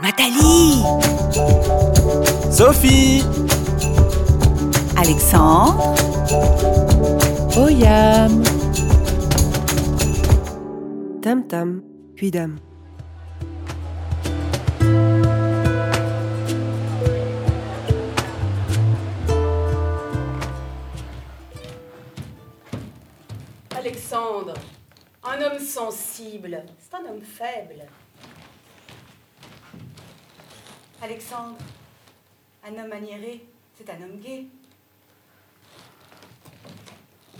Nathalie Sophie Alexandre Oyam Tam Tam, puis Dame. Alexandre, un homme sensible, c'est un homme faible. Alexandre, un homme maniéré, c'est un homme gai.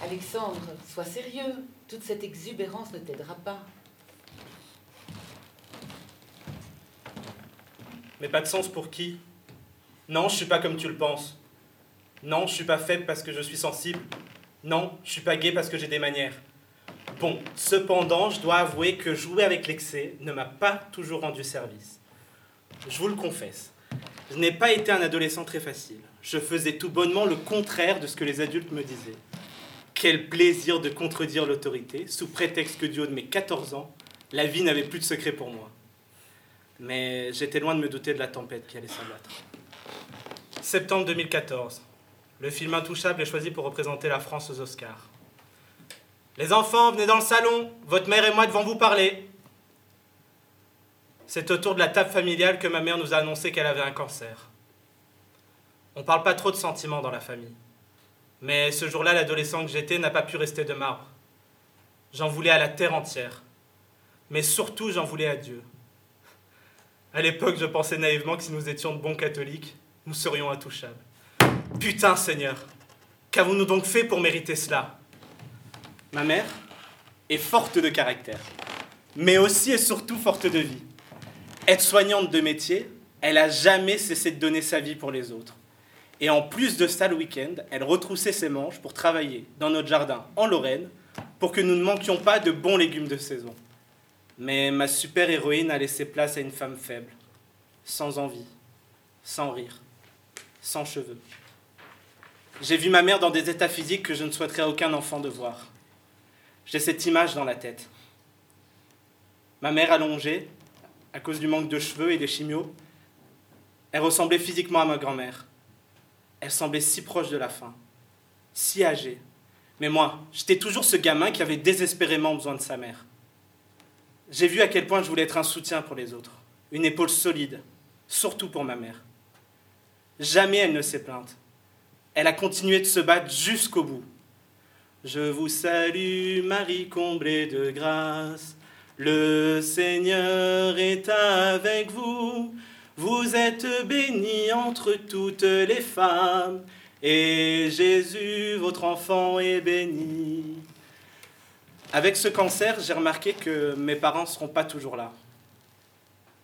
Alexandre, sois sérieux. Toute cette exubérance ne t'aidera pas. Mais pas de sens pour qui? Non, je suis pas comme tu le penses. Non, je suis pas faible parce que je suis sensible. Non, je suis pas gay parce que j'ai des manières. Bon, cependant, je dois avouer que jouer avec l'excès ne m'a pas toujours rendu service. Je vous le confesse, je n'ai pas été un adolescent très facile. Je faisais tout bonnement le contraire de ce que les adultes me disaient. Quel plaisir de contredire l'autorité, sous prétexte que du haut de mes 14 ans, la vie n'avait plus de secret pour moi. Mais j'étais loin de me douter de la tempête qui allait s'abattre. Septembre 2014. Le film Intouchable est choisi pour représenter la France aux Oscars. Les enfants, venez dans le salon. Votre mère et moi devons vous parler. C'est autour de la table familiale que ma mère nous a annoncé qu'elle avait un cancer. On parle pas trop de sentiments dans la famille. Mais ce jour-là, l'adolescent que j'étais n'a pas pu rester de marbre. J'en voulais à la terre entière. Mais surtout, j'en voulais à Dieu. À l'époque, je pensais naïvement que si nous étions de bons catholiques, nous serions intouchables. Putain, Seigneur, qu'avons-nous donc fait pour mériter cela? Ma mère est forte de caractère, mais aussi et surtout forte de vie. Aide-soignante de métier, elle a jamais cessé de donner sa vie pour les autres. Et en plus de ça, le week-end, elle retroussait ses manches pour travailler dans notre jardin en Lorraine pour que nous ne manquions pas de bons légumes de saison. Mais ma super-héroïne a laissé place à une femme faible, sans envie, sans rire, sans cheveux. J'ai vu ma mère dans des états physiques que je ne souhaiterais aucun enfant de voir. J'ai cette image dans la tête. Ma mère allongée, à cause du manque de cheveux et des chimios, elle ressemblait physiquement à ma grand-mère. Elle semblait si proche de la fin, si âgée. Mais moi, j'étais toujours ce gamin qui avait désespérément besoin de sa mère. J'ai vu à quel point je voulais être un soutien pour les autres, une épaule solide, surtout pour ma mère. Jamais elle ne s'est plainte. Elle a continué de se battre jusqu'au bout. Je vous salue, Marie comblée de grâce. Le Seigneur est avec vous. Vous êtes bénie entre toutes les femmes. Et Jésus, votre enfant, est béni. Avec ce cancer, j'ai remarqué que mes parents ne seront pas toujours là.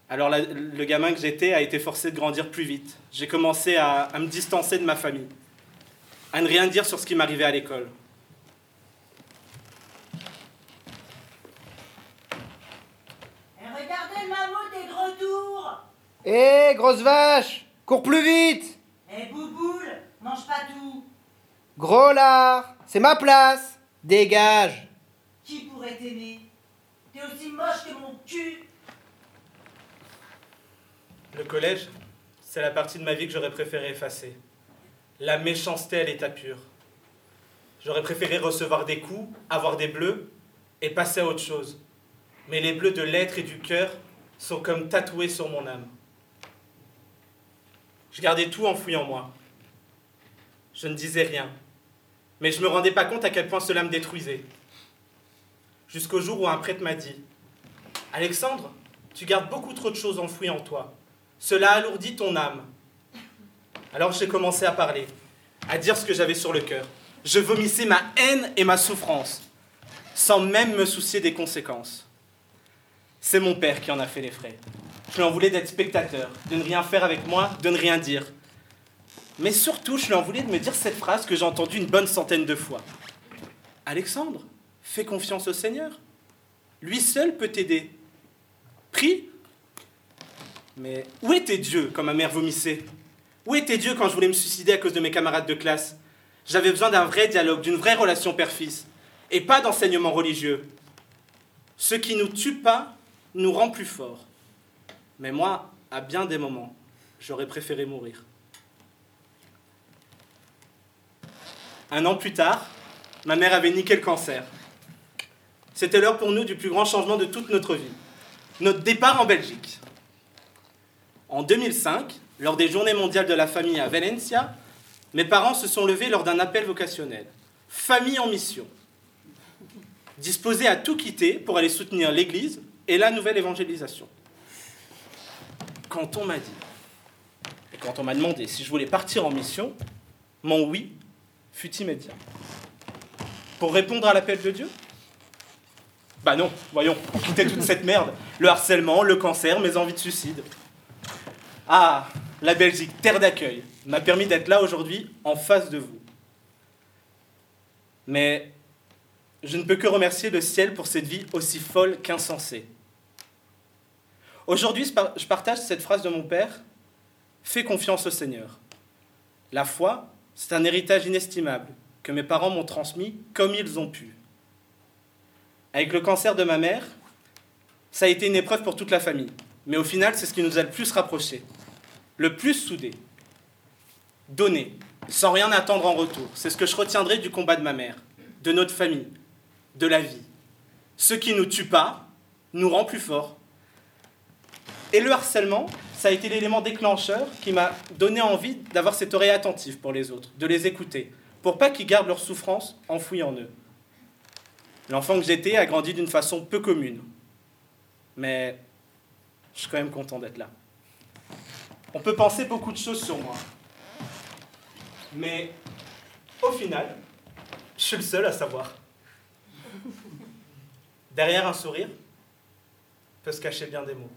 Alors le gamin que j'étais a été forcé de grandir plus vite. J'ai commencé à me distancer de ma famille, à ne rien dire sur ce qui m'arrivait à l'école. Et regardez le mammouth et gros Hé, grosse vache Cours plus vite Et bouboule, mange pas tout Gros lard C'est ma place Dégage Qui pourrait t'aimer? T'es aussi moche que mon cul Le collège, c'est la partie de ma vie que j'aurais préféré effacer. La méchanceté à l'état pur. J'aurais préféré recevoir des coups, avoir des bleus et passer à autre chose. Mais les bleus de l'être et du cœur sont comme tatoués sur mon âme. Je gardais tout enfoui en moi. Je ne disais rien. Mais je ne me rendais pas compte à quel point cela me détruisait. Jusqu'au jour où un prêtre m'a dit Alexandre, tu gardes beaucoup trop de choses enfouies en toi. Cela alourdit ton âme. Alors j'ai commencé à parler, à dire ce que j'avais sur le cœur. Je vomissais ma haine et ma souffrance, sans même me soucier des conséquences. C'est mon père qui en a fait les frais. Je lui en voulais d'être spectateur, de ne rien faire avec moi, de ne rien dire. Mais surtout, je lui en voulais de me dire cette phrase que j'ai entendue une bonne centaine de fois. Alexandre, fais confiance au Seigneur. Lui seul peut t'aider. Prie. Mais où était Dieu quand ma mère vomissait? Où était Dieu quand je voulais me suicider à cause de mes camarades de classe? J'avais besoin d'un vrai dialogue, d'une vraie relation père-fils, et pas d'enseignement religieux. Ce qui nous tue pas nous rend plus forts. Mais moi, à bien des moments, j'aurais préféré mourir. Un an plus tard, ma mère avait niqué le cancer. C'était l'heure pour nous du plus grand changement de toute notre vie, notre départ en Belgique. En 2005, lors des Journées mondiales de la famille à Valencia, mes parents se sont levés lors d'un appel vocationnel. Famille en mission. Disposés à tout quitter pour aller soutenir l'Église et la nouvelle évangélisation. Quand on m'a dit, et quand on m'a demandé si je voulais partir en mission, mon oui fut immédiat. Pour répondre à l'appel de Dieu? Bah non, voyons, pour quitter toute cette merde. Le harcèlement, le cancer, mes envies de suicide. Ah, la Belgique, terre d'accueil, m'a permis d'être là aujourd'hui en face de vous. Mais je ne peux que remercier le ciel pour cette vie aussi folle qu'insensée. Aujourd'hui, je partage cette phrase de mon père Fais confiance au Seigneur. La foi, c'est un héritage inestimable que mes parents m'ont transmis comme ils ont pu. Avec le cancer de ma mère, ça a été une épreuve pour toute la famille. Mais au final, c'est ce qui nous a le plus rapprochés, le plus soudés. Donner, sans rien attendre en retour. C'est ce que je retiendrai du combat de ma mère, de notre famille, de la vie. Ce qui ne nous tue pas nous rend plus forts. Et le harcèlement, ça a été l'élément déclencheur qui m'a donné envie d'avoir cette oreille attentive pour les autres, de les écouter, pour pas qu'ils gardent leur souffrance enfouie en eux. L'enfant que j'étais a grandi d'une façon peu commune. Mais je suis quand même content d'être là. On peut penser beaucoup de choses sur moi. Mais au final, je suis le seul à savoir. Derrière un sourire peut se cacher bien des mots.